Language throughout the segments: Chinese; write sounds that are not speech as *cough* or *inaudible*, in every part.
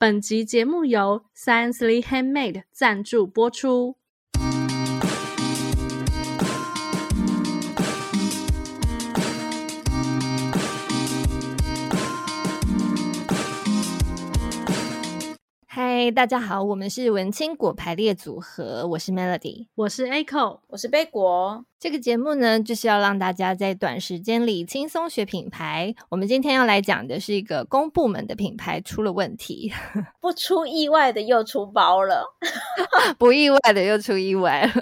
本集节目由 Sciencely Handmade 赞助播出。嗨，大家好，我们是文青果排列组合，我是 Melody，我是 Echo，我是贝果。这个节目呢，就是要让大家在短时间里轻松学品牌。我们今天要来讲的是一个公部门的品牌出了问题，*laughs* 不出意外的又出包了，*laughs* 不意外的又出意外了。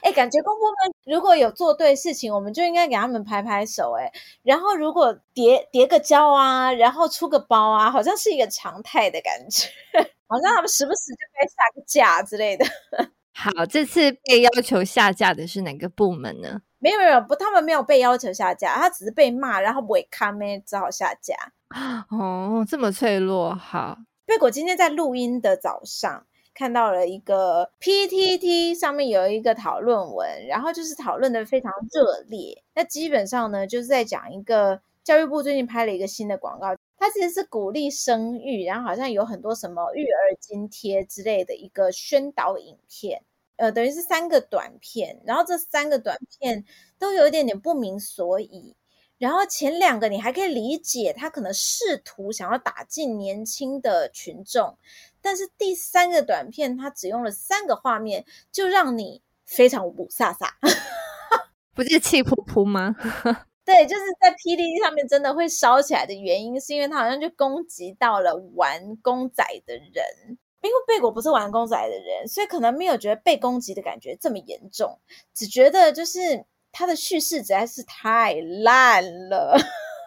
哎、欸，感觉公部门如果有做对事情，我们就应该给他们拍拍手。哎，然后如果叠叠个胶啊，然后出个包啊，好像是一个常态的感觉，好像他们时不时就该下个架之类的。*laughs* 好，这次被要求下架的是哪个部门呢？没有没有，不，他们没有被要求下架，他只是被骂，然后不会看没，只好下架。哦，这么脆弱。好，贝果今天在录音的早上看到了一个 PTT 上面有一个讨论文，然后就是讨论的非常热烈。那基本上呢，就是在讲一个教育部最近拍了一个新的广告，它其实是鼓励生育，然后好像有很多什么育儿津贴之类的一个宣导影片。呃，等于是三个短片，然后这三个短片都有一点点不明所以。然后前两个你还可以理解，他可能试图想要打进年轻的群众，但是第三个短片他只用了三个画面，就让你非常雾煞煞，*laughs* 不是气噗噗吗？对，就是在 PDD 上面真的会烧起来的原因，是因为他好像就攻击到了玩公仔的人。因为贝果不是玩公仔的人，所以可能没有觉得被攻击的感觉这么严重，只觉得就是他的叙事实在是太烂了，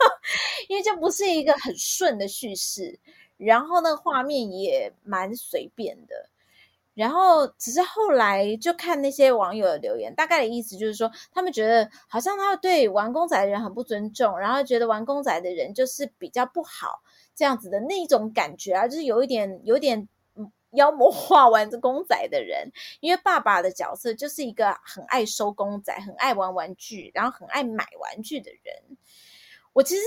*laughs* 因为这不是一个很顺的叙事，然后那个画面也蛮随便的，然后只是后来就看那些网友的留言，大概的意思就是说，他们觉得好像他对玩公仔的人很不尊重，然后觉得玩公仔的人就是比较不好这样子的那种感觉啊，就是有一点有一点。妖魔化玩着公仔的人，因为爸爸的角色就是一个很爱收公仔、很爱玩玩具，然后很爱买玩具的人。我其实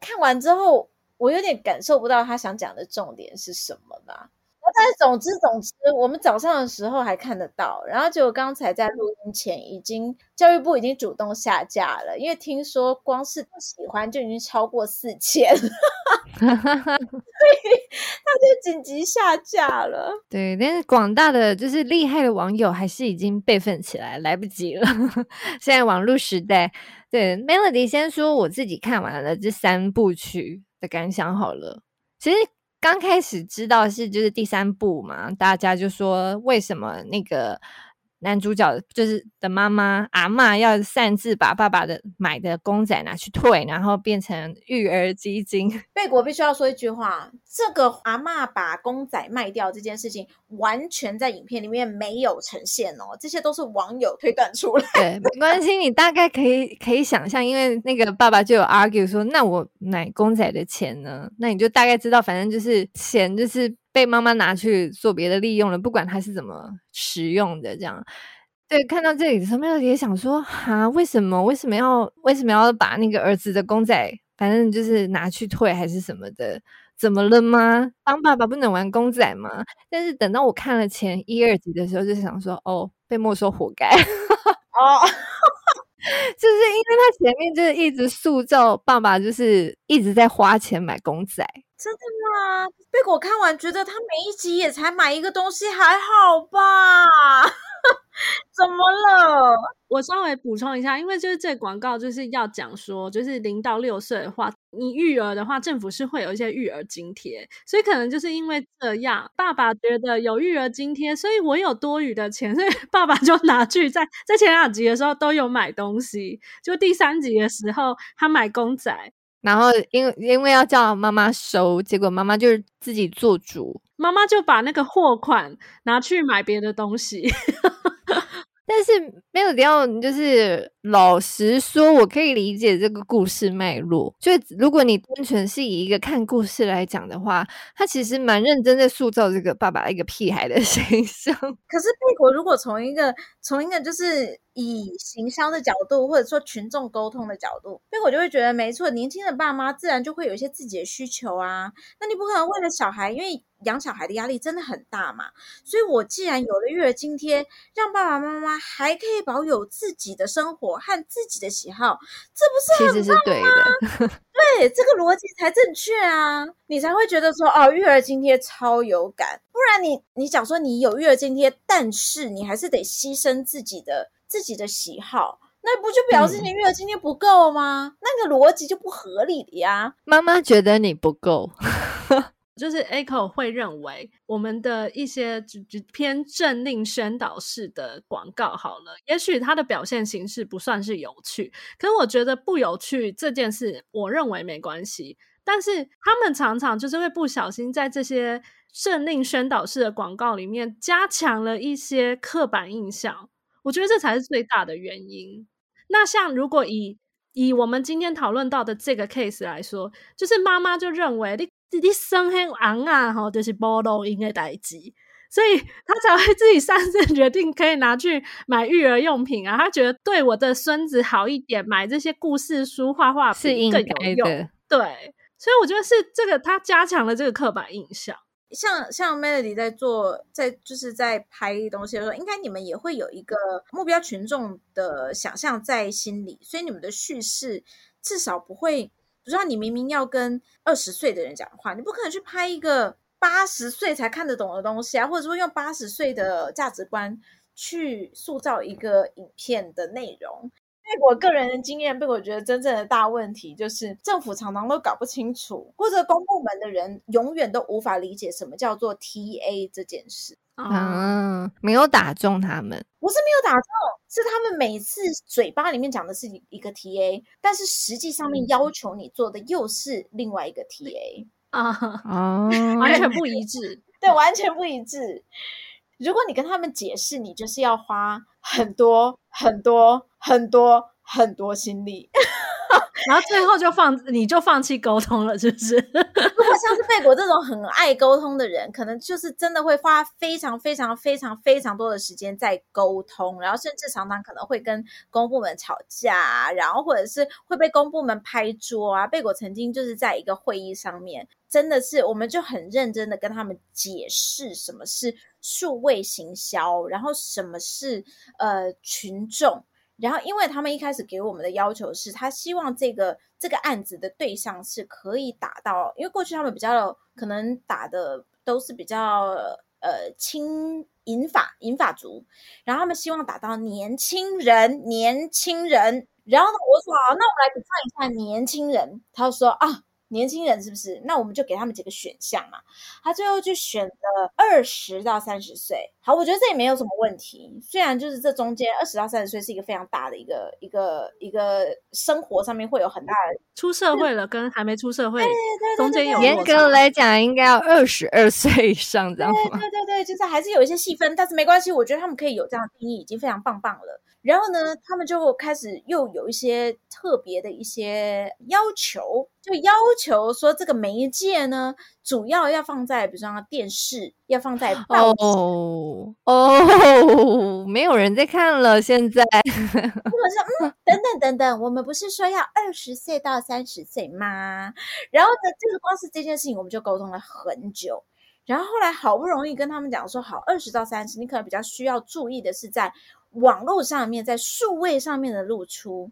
看完之后，我有点感受不到他想讲的重点是什么吧。但总之总之，我们早上的时候还看得到，然后就刚才在录音前，已经教育部已经主动下架了，因为听说光是不喜欢就已经超过四千，*laughs* 所以他就紧急下架了。对，但是广大的就是厉害的网友还是已经备份起来，来不及了。*laughs* 现在网络时代，对 Melody 先说我自己看完了这三部曲的感想好了，其实。刚开始知道是就是第三部嘛，大家就说为什么那个。男主角就是的妈妈阿嬷要擅自把爸爸的买的公仔拿去退，然后变成育儿基金。*laughs* 贝果必须要说一句话：这个阿嬷把公仔卖掉这件事情，完全在影片里面没有呈现哦，这些都是网友推断出来。对，没关系，你大概可以可以想象，因为那个爸爸就有 argue 说，那我买公仔的钱呢？那你就大概知道，反正就是钱就是。被妈妈拿去做别的利用了，不管他是怎么使用的，这样。对，看到这里的时候，妹也想说：哈，为什么？为什么要？为什么要把那个儿子的公仔，反正就是拿去退还是什么的？怎么了吗？当爸爸不能玩公仔吗？但是等到我看了前一二集的时候，就想说：哦，被没收活该。*laughs* 哦。*laughs* 就是因为他前面就是一直塑造爸爸，就是一直在花钱买公仔。真的吗？贝果看完觉得他每一集也才买一个东西，还好吧？*laughs* 怎么了？我稍微补充一下，因为就是这广告就是要讲说，就是零到六岁的话，你育儿的话，政府是会有一些育儿津贴，所以可能就是因为这样，爸爸觉得有育儿津贴，所以我有多余的钱，所以爸爸就拿去在在前两集的时候都有买东西，就第三集的时候他买公仔，然后因为因为要叫妈妈收，结果妈妈就是自己做主，妈妈就把那个货款拿去买别的东西。*laughs* 但是没有料，就是老实说，我可以理解这个故事脉络。就如果你单纯是以一个看故事来讲的话，他其实蛮认真在塑造这个爸爸一个屁孩的 *laughs* 形象。可是贝果如果从一个从一个就是以行销的角度，或者说群众沟通的角度，贝果就会觉得没错，年轻的爸妈自然就会有一些自己的需求啊。那你不可能为了小孩，因为养小孩的压力真的很大嘛，所以我既然有了育儿津贴，让爸爸妈妈还可以保有自己的生活和自己的喜好，这不是很棒吗？其实是对的，对，这个逻辑才正确啊，你才会觉得说哦，育儿津贴超有感。不然你你讲说你有育儿津贴，但是你还是得牺牲自己的自己的喜好。那不就表示你育儿津贴不够吗？嗯、那个逻辑就不合理的呀。妈妈觉得你不够，*laughs* 就是 Echo 会认为我们的一些偏政令宣导式的广告好了，也许它的表现形式不算是有趣，可是我觉得不有趣这件事，我认为没关系。但是他们常常就是会不小心在这些政令宣导式的广告里面加强了一些刻板印象，我觉得这才是最大的原因。那像如果以以我们今天讨论到的这个 case 来说，就是妈妈就认为你生很昂啊，吼，就是无路用的代志，所以他才会自己擅自决定可以拿去买育儿用品啊。他觉得对我的孙子好一点，买这些故事书、画画是更有用。对，所以我觉得是这个他加强了这个刻板印象。像像 Melody 在做，在就是在拍东西的时候，应该你们也会有一个目标群众的想象在心里，所以你们的叙事至少不会，比如说你明明要跟二十岁的人讲话，你不可能去拍一个八十岁才看得懂的东西啊，或者说用八十岁的价值观去塑造一个影片的内容。我个人的经验，被我觉得真正的大问题就是政府常常都搞不清楚，或者公部门的人永远都无法理解什么叫做 TA 这件事。嗯，没有打中他们，不是没有打中，是他们每次嘴巴里面讲的是一个 TA，但是实际上面要求你做的又是另外一个 TA 啊，啊，*laughs* 完全。不一致，*laughs* 对，完全不一致。如果你跟他们解释，你就是要花很多很多很多很多心力，然后最后就放你就放弃沟通了，是不是？如果像是贝果这种很爱沟通的人，可能就是真的会花非常非常非常非常多的时间在沟通，然后甚至常常可能会跟公部门吵架，然后或者是会被公部门拍桌啊。贝果曾经就是在一个会议上面。真的是，我们就很认真的跟他们解释什么是数位行销，然后什么是呃群众，然后因为他们一开始给我们的要求是，他希望这个这个案子的对象是可以打到，因为过去他们比较可能打的都是比较呃轻银发银发族，然后他们希望打到年轻人年轻人，然后呢，我说啊，那我们来看一下年轻人，他说啊。年轻人是不是？那我们就给他们几个选项嘛。他最后就选了二十到三十岁。好，我觉得这也没有什么问题。虽然就是这中间二十到三十岁是一个非常大的一个一个一个生活上面会有很大的出社会了跟还没出社会中间有严格来讲应该要二十二岁以上，知道吗？对对对对，就是还是有一些细分，但是没关系。我觉得他们可以有这样的定义，已经非常棒棒了。然后呢，他们就开始又有一些特别的一些要求，就要求说这个媒介呢，主要要放在，比如说电视，要放在报纸。哦哦，没有人在看了，现在。或者是嗯，等等等等，我们不是说要二十岁到三十岁吗？然后呢，就是光是这件事情，我们就沟通了很久。然后后来好不容易跟他们讲说，好，二十到三十，你可能比较需要注意的是在。网络上面，在数位上面的露出，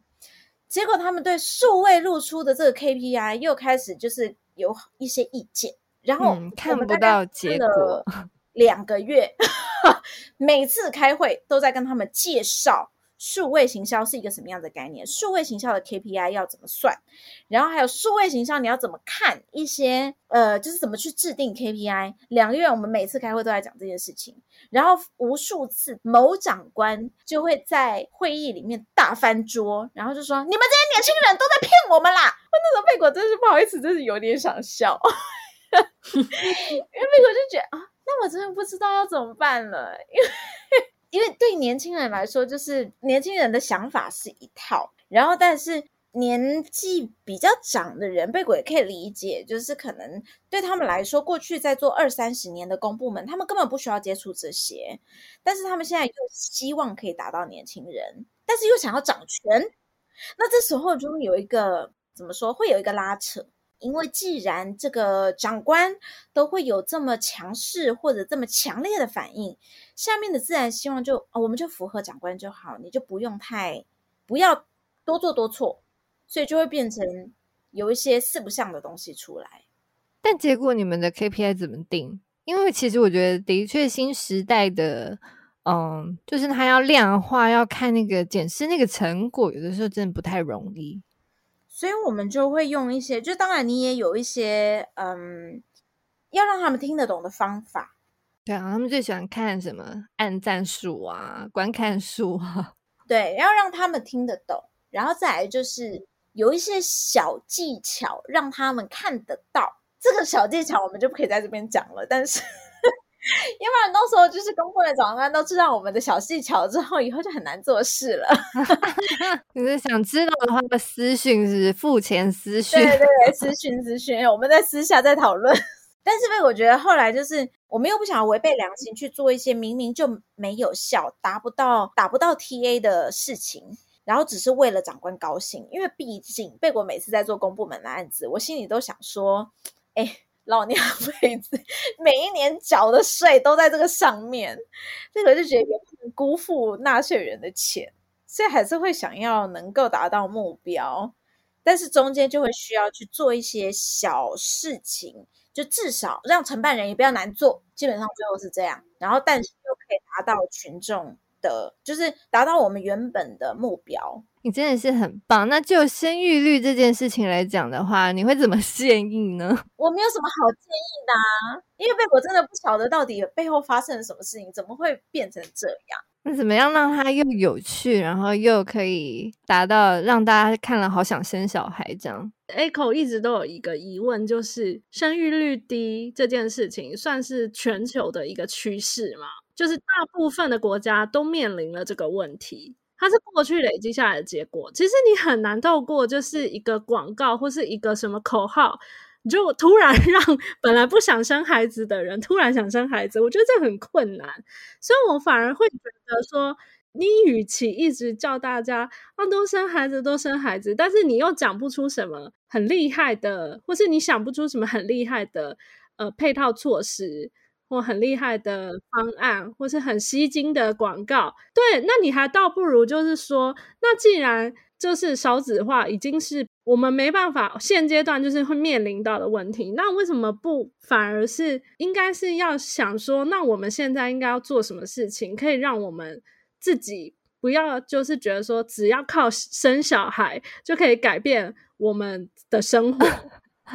结果他们对数位露出的这个 KPI 又开始就是有一些意见，然后看不到结果，*laughs* 两个月，*laughs* 每次开会都在跟他们介绍。数位行销是一个什么样的概念？数位行销的 KPI 要怎么算？然后还有数位行销你要怎么看一些呃，就是怎么去制定 KPI？两个月我们每次开会都在讲这件事情，然后无数次某长官就会在会议里面大翻桌，然后就说：“你们这些年轻人都在骗我们啦！”我那时候贝果真是不好意思，真是有点想笑，*laughs* 因为贝果就觉得啊，那我真的不知道要怎么办了，因为。因为对年轻人来说，就是年轻人的想法是一套，然后但是年纪比较长的人，贝鬼可以理解，就是可能对他们来说，过去在做二三十年的公部门，他们根本不需要接触这些，但是他们现在又希望可以达到年轻人，但是又想要掌权，那这时候就会有一个怎么说，会有一个拉扯。因为既然这个长官都会有这么强势或者这么强烈的反应，下面的自然希望就哦，我们就符合长官就好，你就不用太不要多做多错，所以就会变成有一些四不像的东西出来。但结果你们的 KPI 怎么定？因为其实我觉得的确新时代的，嗯，就是他要量化，要看那个检视那个成果，有的时候真的不太容易。所以我们就会用一些，就当然你也有一些，嗯，要让他们听得懂的方法。对啊，他们最喜欢看什么按赞数啊、观看数啊。*laughs* 对，要让他们听得懂，然后再来就是有一些小技巧让他们看得到。这个小技巧我们就不可以在这边讲了，但是。*laughs* 因为到时候就是公会的长官都知道我们的小技巧之后，以后就很难做事了。*laughs* 你是想知道的话，私讯是付钱私讯，对对对，私讯私讯，我们在私下再讨论。*laughs* 但是被，我觉得后来就是我们又不想违背良心去做一些明明就没有效、达不到达不到 TA 的事情，然后只是为了长官高兴。因为毕竟贝果每次在做公部门的案子，我心里都想说，哎。老娘辈子 *laughs* 每一年缴的税都在这个上面，这个就觉得也不能辜负纳税人的钱，所以还是会想要能够达到目标，但是中间就会需要去做一些小事情，就至少让承办人也不要难做，基本上最后是这样，然后但是又可以达到群众的，就是达到我们原本的目标。你真的是很棒。那就生育率这件事情来讲的话，你会怎么 *laughs* 建议呢？*laughs* 我没有什么好建议的啊，因为贝果真的不晓得到底背后发生了什么事情，怎么会变成这样？那怎么样让它又有趣，然后又可以达到让大家看了好想生小孩这样？Echo 一直都有一个疑问，就是生育率低这件事情算是全球的一个趋势吗？就是大部分的国家都面临了这个问题。它是过去累积下来的结果。其实你很难透过就是一个广告或是一个什么口号，就突然 *laughs* 让本来不想生孩子的人突然想生孩子。我觉得这很困难，所以我反而会觉得说，你与其一直叫大家啊都生孩子都生孩子，但是你又讲不出什么很厉害的，或是你想不出什么很厉害的呃配套措施。或很厉害的方案，或是很吸睛的广告，对，那你还倒不如就是说，那既然就是少子化已经是我们没办法现阶段就是会面临到的问题，那为什么不反而是应该是要想说，那我们现在应该要做什么事情，可以让我们自己不要就是觉得说，只要靠生小孩就可以改变我们的生活。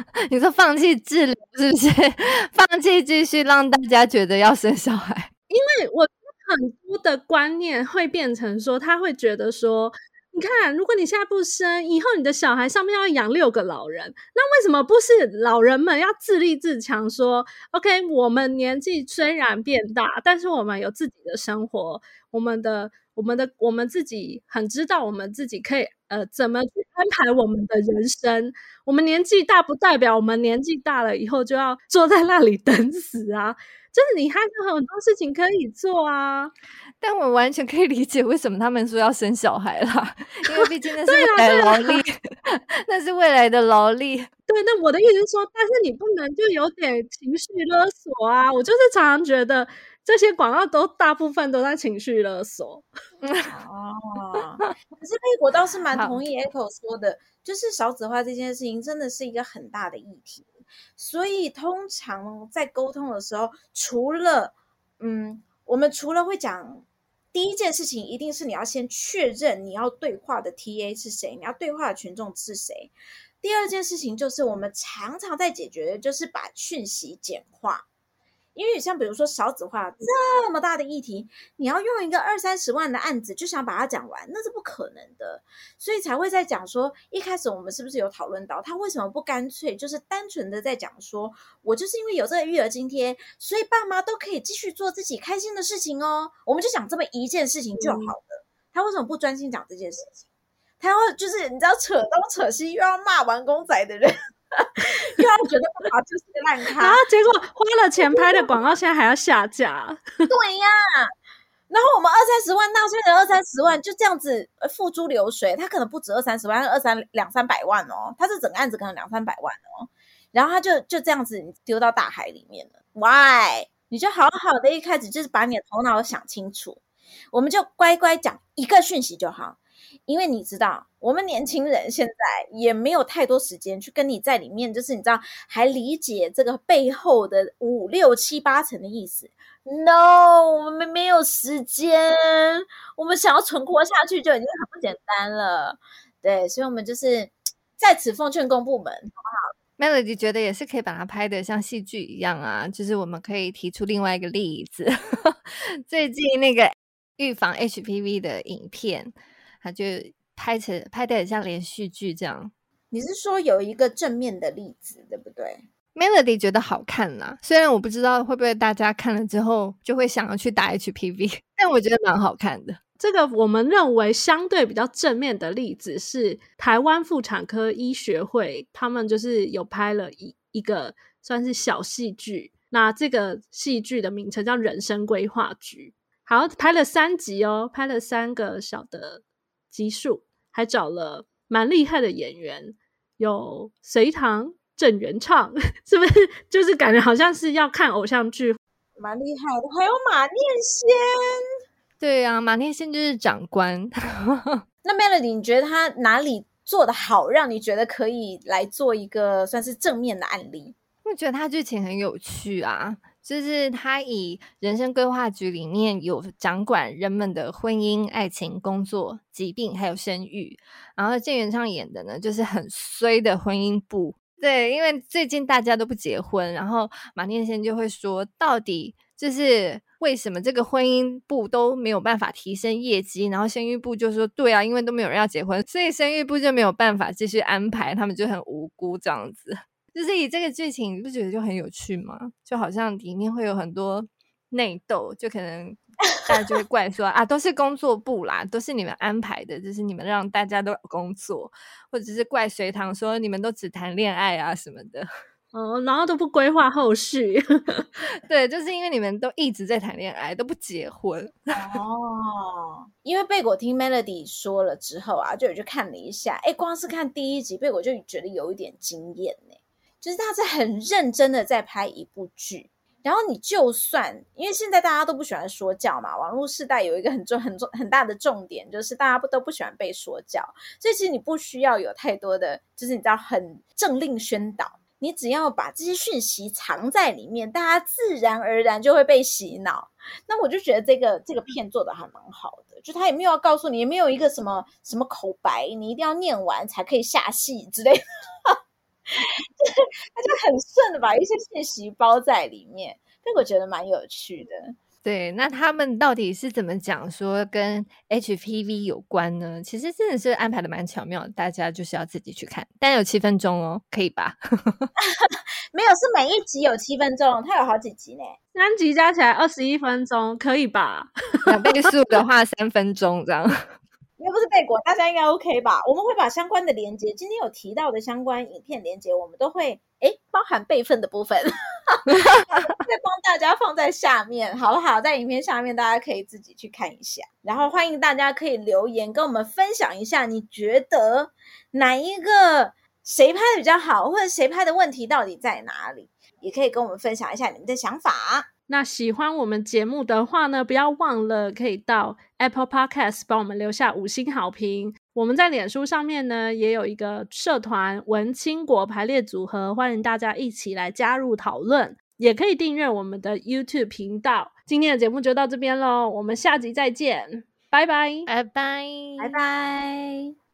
*laughs* 你说放弃治疗是不是？*laughs* 放弃继续让大家觉得要生小孩？因为我很多的观念会变成说，他会觉得说，你看，如果你现在不生，以后你的小孩上面要养六个老人，那为什么不是老人们要自立自强？说，OK，我们年纪虽然变大，但是我们有自己的生活，我们的。我们的我们自己很知道，我们自己可以呃怎么去安排我们的人生。我们年纪大不代表我们年纪大了以后就要坐在那里等死啊！就是你还有很多事情可以做啊。但我完全可以理解为什么他们说要生小孩啦，因为毕竟那是未来劳力，*laughs* 那是未来的劳力。对，那我的意思是说，但是你不能就有点情绪勒索啊！我就是常常觉得。这些广告都大部分都在情绪勒索。哦，可是贝果倒是蛮同意 Echo 说的，就是少子化这件事情真的是一个很大的议题。所以通常在沟通的时候，除了嗯，我们除了会讲第一件事情，一定是你要先确认你要对话的 TA 是谁，你要对话的群众是谁。第二件事情就是我们常常在解决的，就是把讯息简化。因为像比如说少子化这么大的议题，你要用一个二三十万的案子就想把它讲完，那是不可能的。所以才会在讲说，一开始我们是不是有讨论到他为什么不干脆就是单纯的在讲说，我就是因为有这个育儿津贴，所以爸妈都可以继续做自己开心的事情哦。我们就讲这么一件事情就好了。嗯、他为什么不专心讲这件事情？他要就是你知道扯东扯西，又要骂完公仔的人。*laughs* 又要觉得不好，就是个烂咖，然后结果花了钱拍的广告，现在还要下架。对呀，然后我们二三十万纳税人二三十万就这样子付诸流水，他可能不止二三十万，二三两三百万哦，他是整个案子可能两三百万哦。然后他就就这样子丢到大海里面了。Why？你就好好的一开始就是把你的头脑想清楚，我们就乖乖讲一个讯息就好。因为你知道，我们年轻人现在也没有太多时间去跟你在里面，就是你知道还理解这个背后的五六七八层的意思。No，我们没有时间，我们想要存活下去就已经很不简单了。对，所以我们就是在此奉劝公部门，好不好？Melody 觉得也是可以把它拍得像戏剧一样啊，就是我们可以提出另外一个例子，*laughs* 最近那个预防 HPV 的影片。他就拍成拍的很像连续剧这样。你是说有一个正面的例子，对不对？Melody 觉得好看啦，虽然我不知道会不会大家看了之后就会想要去打 HPV，*laughs* 但我觉得蛮好看的。这个我们认为相对比较正面的例子是台湾妇产科医学会，他们就是有拍了一一个算是小戏剧。那这个戏剧的名称叫《人生规划局》，好，拍了三集哦，拍了三个小的。集数还找了蛮厉害的演员，有隋唐、郑元畅，*laughs* 是不是？就是感觉好像是要看偶像剧，蛮厉害的。还有马念先，对呀、啊，马念先就是长官。*laughs* 那 Melody，你觉得他哪里做的好，让你觉得可以来做一个算是正面的案例？我觉得他剧情很有趣啊。就是他以人生规划局里面有掌管人们的婚姻、爱情、工作、疾病还有生育，然后郑元畅演的呢，就是很衰的婚姻部。对，因为最近大家都不结婚，然后马念先就会说，到底就是为什么这个婚姻部都没有办法提升业绩，然后生育部就说，对啊，因为都没有人要结婚，所以生育部就没有办法继续安排，他们就很无辜这样子。就是以这个剧情，你不觉得就很有趣吗？就好像里面会有很多内斗，就可能大家就会怪说啊，都是工作部啦，都是你们安排的，就是你们让大家都有工作，或者是怪隋唐说你们都只谈恋爱啊什么的，*laughs* 哦，然后都不规划后续，*laughs* 对，就是因为你们都一直在谈恋爱，都不结婚 *laughs* 哦。因为贝果听 Melody 说了之后啊，就有去看了一下，哎，光是看第一集，贝果就觉得有一点惊艳呢。就是他是很认真的在拍一部剧，然后你就算因为现在大家都不喜欢说教嘛，网络世代有一个很重、很重、很大的重点，就是大家不都不喜欢被说教，所以其实你不需要有太多的，就是你知道很政令宣导，你只要把这些讯息藏在里面，大家自然而然就会被洗脑。那我就觉得这个这个片做的还蛮好的，就他也没有要告诉你，也没有一个什么什么口白，你一定要念完才可以下戏之类的。他 *laughs* 就很顺的把一些信息包在里面，所以我觉得蛮有趣的。对，那他们到底是怎么讲说跟 HPV 有关呢？其实真的是安排的蛮巧妙的，大家就是要自己去看。但有七分钟哦，可以吧？*laughs* 没有，是每一集有七分钟，它有好几集呢，三集加起来二十一分钟，可以吧？两倍速的话，三分钟这样。又不是贝果，大家应该 OK 吧？我们会把相关的连接，今天有提到的相关影片连接，我们都会哎包含备份的部分，*laughs* 再帮大家放在下面，好不好？在影片下面，大家可以自己去看一下。然后欢迎大家可以留言跟我们分享一下，你觉得哪一个谁拍的比较好，或者谁拍的问题到底在哪里？也可以跟我们分享一下你们的想法。那喜欢我们节目的话呢，不要忘了可以到 Apple Podcast 帮我们留下五星好评。我们在脸书上面呢也有一个社团“文青果排列组合”，欢迎大家一起来加入讨论。也可以订阅我们的 YouTube 频道。今天的节目就到这边喽，我们下集再见，拜拜，拜拜，拜拜。